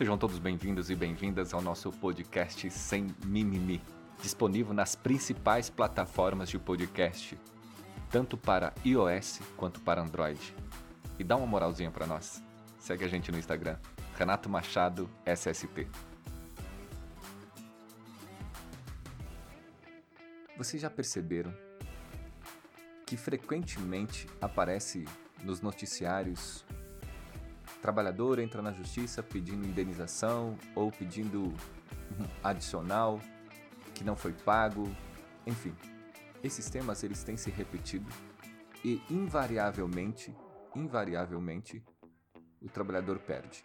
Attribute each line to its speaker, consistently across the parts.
Speaker 1: Sejam todos bem-vindos e bem-vindas ao nosso podcast Sem Mimimi, disponível nas principais plataformas de podcast, tanto para iOS quanto para Android. E dá uma moralzinha para nós. Segue a gente no Instagram, Renato Machado SST. Vocês já perceberam que frequentemente aparece nos noticiários trabalhador entra na justiça pedindo indenização ou pedindo adicional que não foi pago, enfim. Esses temas eles têm se repetido e invariavelmente, invariavelmente, o trabalhador perde.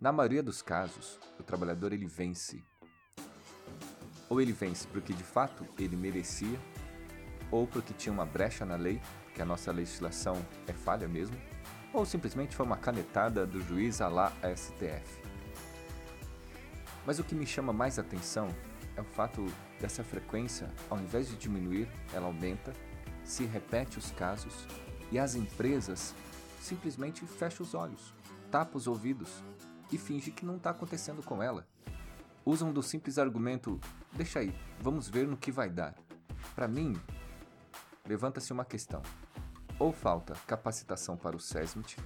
Speaker 1: Na maioria dos casos, o trabalhador ele vence. Ou ele vence porque de fato ele merecia, ou porque tinha uma brecha na lei, que a nossa legislação é falha mesmo, ou simplesmente foi uma canetada do juiz a lá STF. Mas o que me chama mais atenção é o fato dessa frequência, ao invés de diminuir, ela aumenta, se repete os casos e as empresas simplesmente fecham os olhos, tapam os ouvidos e fingem que não está acontecendo com ela. Usam do simples argumento: deixa aí, vamos ver no que vai dar. Para mim, levanta-se uma questão ou falta capacitação para o SESMIT,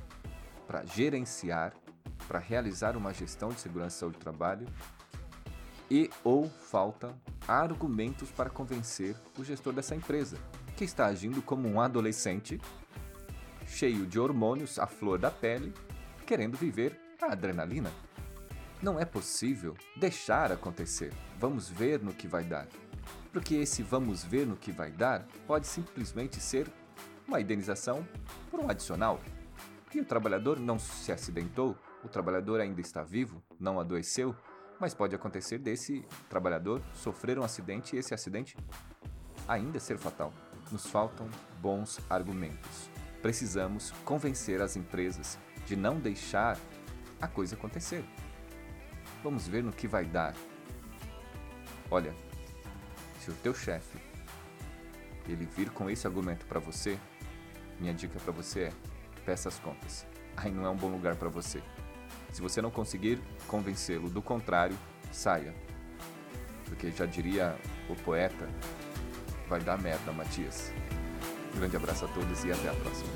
Speaker 1: para gerenciar, para realizar uma gestão de segurança e saúde do trabalho, e ou falta argumentos para convencer o gestor dessa empresa, que está agindo como um adolescente cheio de hormônios à flor da pele, querendo viver a adrenalina. Não é possível deixar acontecer. Vamos ver no que vai dar. Porque esse vamos ver no que vai dar pode simplesmente ser uma indenização por um adicional. E o trabalhador não se acidentou, o trabalhador ainda está vivo, não adoeceu, mas pode acontecer desse trabalhador sofrer um acidente e esse acidente ainda ser fatal. Nos faltam bons argumentos. Precisamos convencer as empresas de não deixar a coisa acontecer. Vamos ver no que vai dar. Olha, se o teu chefe ele vir com esse argumento para você, minha dica para você é: peça as contas. Aí não é um bom lugar para você. Se você não conseguir convencê-lo do contrário, saia. Porque já diria o poeta, vai dar merda, Matias. grande abraço a todos e até a próxima.